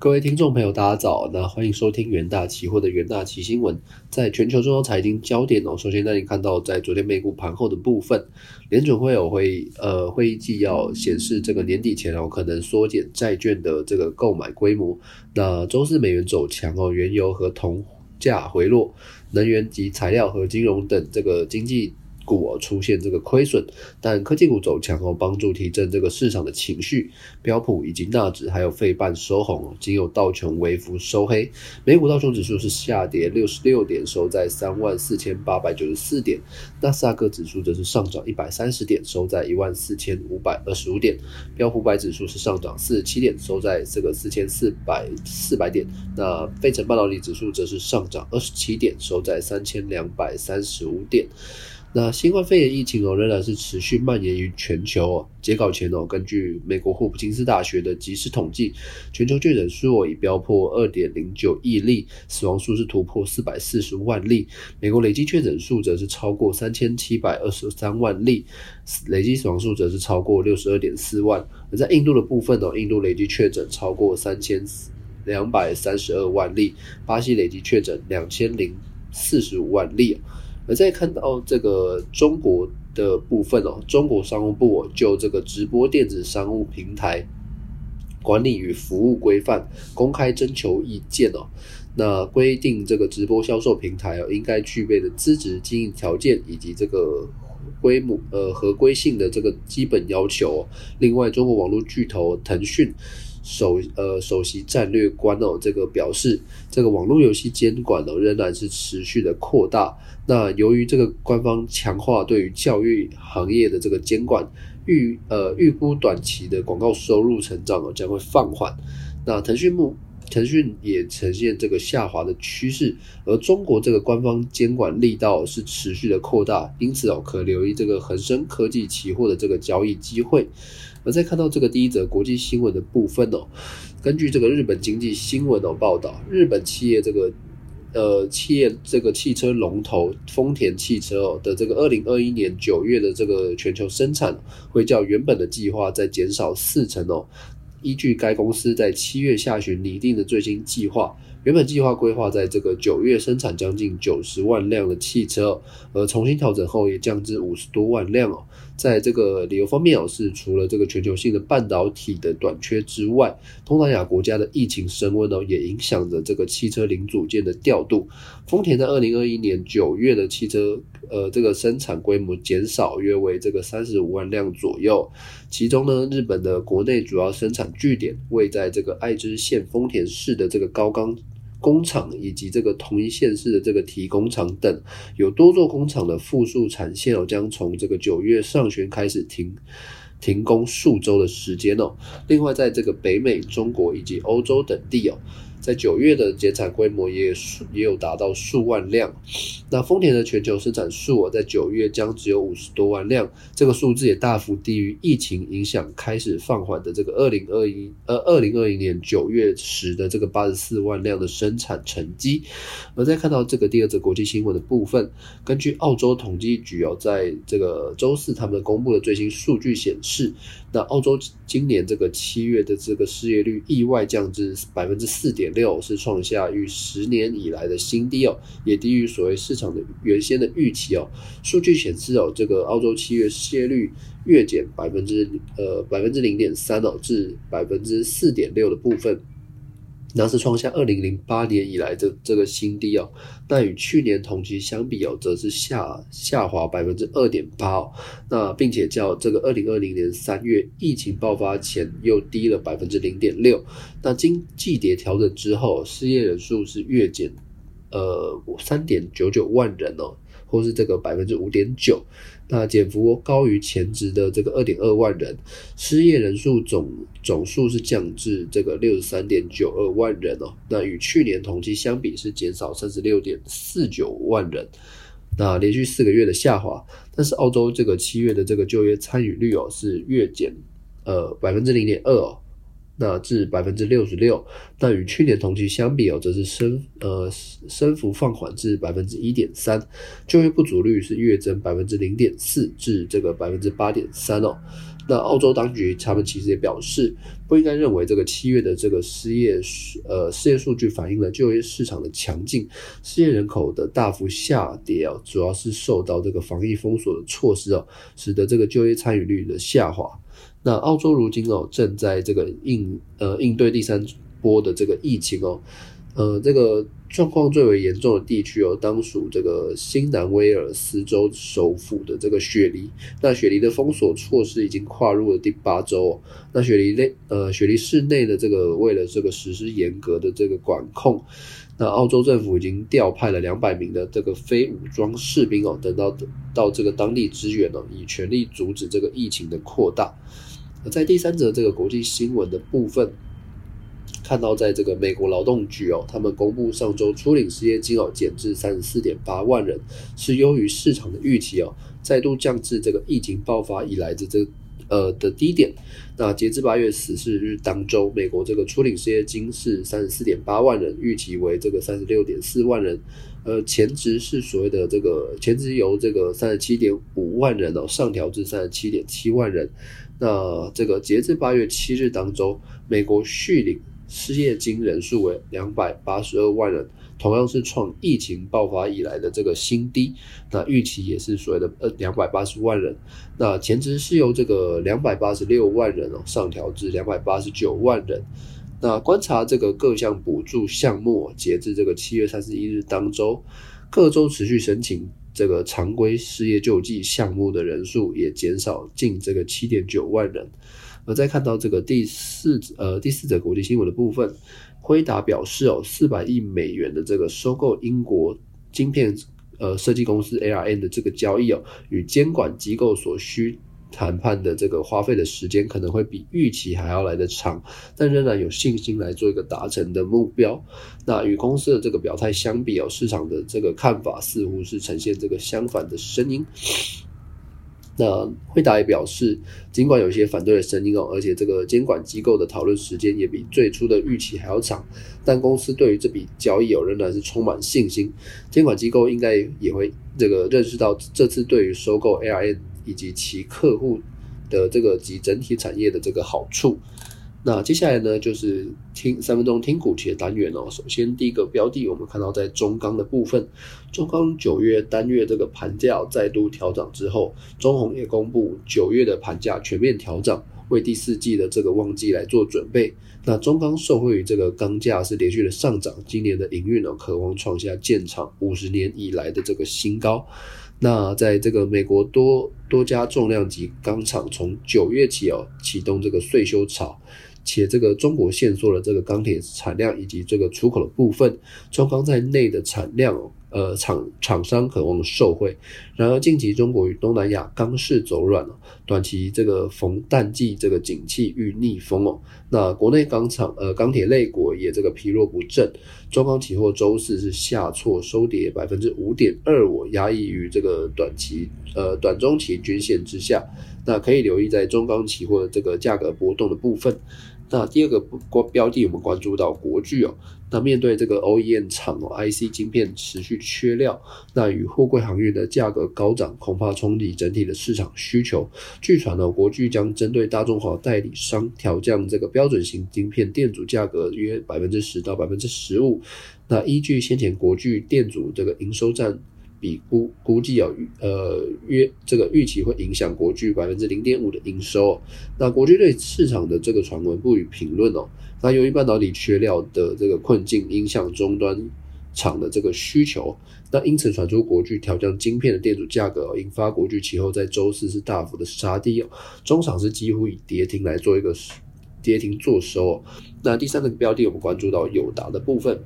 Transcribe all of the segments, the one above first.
各位听众朋友，大家早！那欢迎收听元大期货的元大期新闻。在全球重要财经焦点哦，首先带你看到，在昨天美股盘后的部分，联准会有会呃会议纪要显示，这个年底前哦可能缩减债券的这个购买规模。那周四美元走强哦，原油和铜价回落，能源及材料和金融等这个经济。股出现这个亏损，但科技股走强哦，帮助提振这个市场的情绪。标普以及纳指还有费半收红，仅有道琼微幅收黑。美股道琼指数是下跌六十六点，收在三万四千八百九十四点。纳斯达克指数则是上涨一百三十点，收在一万四千五百二十五点。标普百指数是上涨四十七点，收在这个四千四百四百点。那费城半导体指数则是上涨二十七点，收在三千两百三十五点。那新冠肺炎疫情哦，仍然是持续蔓延于全球哦。截稿前哦，根据美国霍普金斯大学的即时统计，全球确诊数哦已飙破二点零九亿例，死亡数是突破四百四十万例。美国累计确诊数则是超过三千七百二十三万例，累计死亡数则是超过六十二点四万。而在印度的部分哦，印度累计确诊超过三千两百三十二万例，巴西累计确诊两千零四十五万例。而在看到这个中国的部分哦，中国商务部就这个直播电子商务平台管理与服务规范公开征求意见哦，那规定这个直播销售平台哦应该具备的资质经营条件以及这个规模呃合规性的这个基本要求。另外，中国网络巨头腾讯。首呃首席战略官哦，这个表示，这个网络游戏监管哦仍然是持续的扩大。那由于这个官方强化对于教育行业的这个监管，预呃预估短期的广告收入成长哦将会放缓。那腾讯目腾讯也呈现这个下滑的趋势，而中国这个官方监管力道是持续的扩大，因此哦可留意这个恒生科技期货的这个交易机会。而在看到这个第一则国际新闻的部分哦，根据这个日本经济新闻哦报道，日本企业这个呃企业这个汽车龙头丰田汽车哦的这个二零二一年九月的这个全球生产会较原本的计划再减少四成哦。依据该公司在七月下旬拟定的最新计划。原本计划规划在这个九月生产将近九十万辆的汽车，而重新调整后也降至五十多万辆哦。在这个理由方面哦，是除了这个全球性的半导体的短缺之外，东南亚国家的疫情升温哦，也影响着这个汽车零组件的调度。丰田在二零二一年九月的汽车呃这个生产规模减少约为这个三十五万辆左右，其中呢，日本的国内主要生产据点位在这个爱知县丰田市的这个高冈。工厂以及这个同一县市的这个提工厂等，有多座工厂的复数产线哦，将从这个九月上旬开始停停工数周的时间哦。另外，在这个北美、中国以及欧洲等地哦。在九月的减产规模也数也有达到数万辆，那丰田的全球生产数额，在九月将只有五十多万辆，这个数字也大幅低于疫情影响开始放缓的这个二零二一呃二零二零年九月时的这个八十四万辆的生产成绩。而在看到这个第二则国际新闻的部分，根据澳洲统计局哦，在这个周四他们公布的最新数据显示，那澳洲今年这个七月的这个失业率意外降至百分之四点六是创下逾十年以来的新低哦，也低于所谓市场的原先的预期哦。数据显示哦，这个澳洲七月失业率月减百分之呃百分之零点三哦，至百分之四点六的部分。那是创下二零零八年以来的这个新低哦，那与去年同期相比哦，则是下下滑百分之二点八哦，那并且较这个二零二零年三月疫情爆发前又低了百分之零点六，那经季节调整之后，失业人数是月减呃三点九九万人哦。或是这个百分之五点九，那减幅高于前值的这个二点二万人，失业人数总总数是降至这个六十三点九二万人哦，那与去年同期相比是减少三十六点四九万人，那连续四个月的下滑，但是澳洲这个七月的这个就业参与率哦是月减呃百分之零点二哦。那至百分之六十六，那与去年同期相比哦，则是升呃升幅放缓至百分之一点三，就业不足率是月增百分之零点四至这个百分之八点三哦。那澳洲当局他们其实也表示，不应该认为这个七月的这个失业呃失业数据反映了就业市场的强劲，失业人口的大幅下跌哦，主要是受到这个防疫封锁的措施哦，使得这个就业参与率的下滑。那澳洲如今哦正在这个应呃应对第三波的这个疫情哦。呃，这个状况最为严重的地区哦，当属这个新南威尔斯州首府的这个雪梨。那雪梨的封锁措施已经跨入了第八周。那雪梨内，呃，雪梨市内的这个为了这个实施严格的这个管控，那澳洲政府已经调派了两百名的这个非武装士兵哦，等到到这个当地支援哦，以全力阻止这个疫情的扩大。在第三则这个国际新闻的部分。看到，在这个美国劳动局哦，他们公布上周初领失业金哦减至三十四点八万人，是优于市场的预期哦，再度降至这个疫情爆发以来的这呃的低点。那截至八月十四日当周，美国这个初领失业金是三十四点八万人，预期为这个三十六点四万人。呃，前值是所谓的这个前值由这个三十七点五万人哦上调至三十七点七万人。那这个截至八月七日当周，美国续领。失业金人数为两百八十二万人，同样是创疫情爆发以来的这个新低。那预期也是所谓的呃两百八十万人。那前值是由这个两百八十六万人哦上调至两百八十九万人。那观察这个各项补助项目，截至这个七月三十一日当周，各州持续申请这个常规失业救济项目的人数也减少近这个七点九万人。而再看到这个第四呃第四则国际新闻的部分，辉达表示哦，四百亿美元的这个收购英国晶片呃设计公司 ARN 的这个交易哦，与监管机构所需谈判的这个花费的时间可能会比预期还要来得长，但仍然有信心来做一个达成的目标。那与公司的这个表态相比哦，市场的这个看法似乎是呈现这个相反的声音。那惠达也表示，尽管有些反对的声音哦，而且这个监管机构的讨论时间也比最初的预期还要长，但公司对于这笔交易有仍然是充满信心。监管机构应该也会这个认识到这次对于收购 ARN 以及其客户的这个及整体产业的这个好处。那接下来呢，就是听三分钟听股企的单元哦。首先，第一个标的，我们看到在中钢的部分，中钢九月单月这个盘价再度调涨之后，中红也公布九月的盘价全面调涨，为第四季的这个旺季来做准备。那中钢受惠于这个钢价是连续的上涨，今年的营运呢，渴望创下建厂五十年以来的这个新高。那在这个美国多多家重量级钢厂从九月起哦启动这个税收潮。且这个中国限缩了这个钢铁产量以及这个出口的部分，中钢在内的产量，呃厂厂商渴望受惠。然而近期中国与东南亚钢市走软了，短期这个逢淡季这个景气遇逆风哦。那国内钢厂呃钢铁类股也这个疲弱不振，中钢期货周四是下挫收跌百分之五点二，我压抑于这个短期呃短中期均线之下。那可以留意在中钢期货的这个价格波动的部分。那第二个关标的，我们关注到国巨哦。那面对这个 OEM 厂哦，IC 晶片持续缺料，那与货柜航运的价格高涨，恐怕冲击整体的市场需求。据传呢，国巨将针对大中华代理商调降这个标准型晶片电阻价格约百分之十到百分之十五。那依据先前国巨电阻这个营收占。比估估计要呃约这个预期会影响国巨百分之零点五的营收。那国巨对市场的这个传闻不予评论哦。那由于半导体缺料的这个困境影响终端厂的这个需求，那因此传出国巨调降晶片的电阻价格，引发国巨其后在周四是大幅的杀低哦。中场是几乎以跌停来做一个跌停做收。那第三个标的我们关注到友达的部分。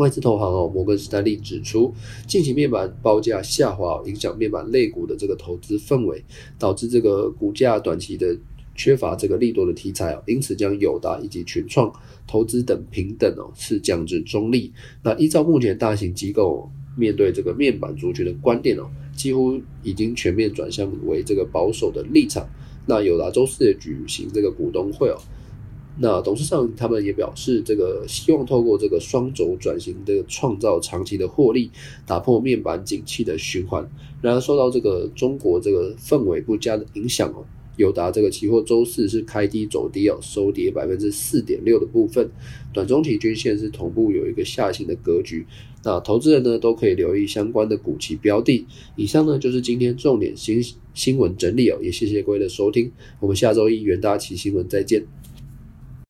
外资投行哦，摩根士丹利指出，近期面板报价下滑，影响面板类股的这个投资氛围，导致这个股价短期的缺乏这个利多的题材哦，因此将友达以及群创投资等平等哦，是降至中立。那依照目前大型机构面对这个面板族群的观点哦，几乎已经全面转向为这个保守的立场。那友达周四也举行这个股东会哦。那董事长他们也表示，这个希望透过这个双轴转型的创造长期的获利，打破面板景气的循环。然而，受到这个中国这个氛围不佳的影响哦，友达这个期货周四是开低走低哦，收跌百分之四点六的部分，短中期均线是同步有一个下行的格局。那投资人呢都可以留意相关的股期标的。以上呢就是今天重点新新闻整理哦，也谢谢各位的收听，我们下周一元大期新闻再见。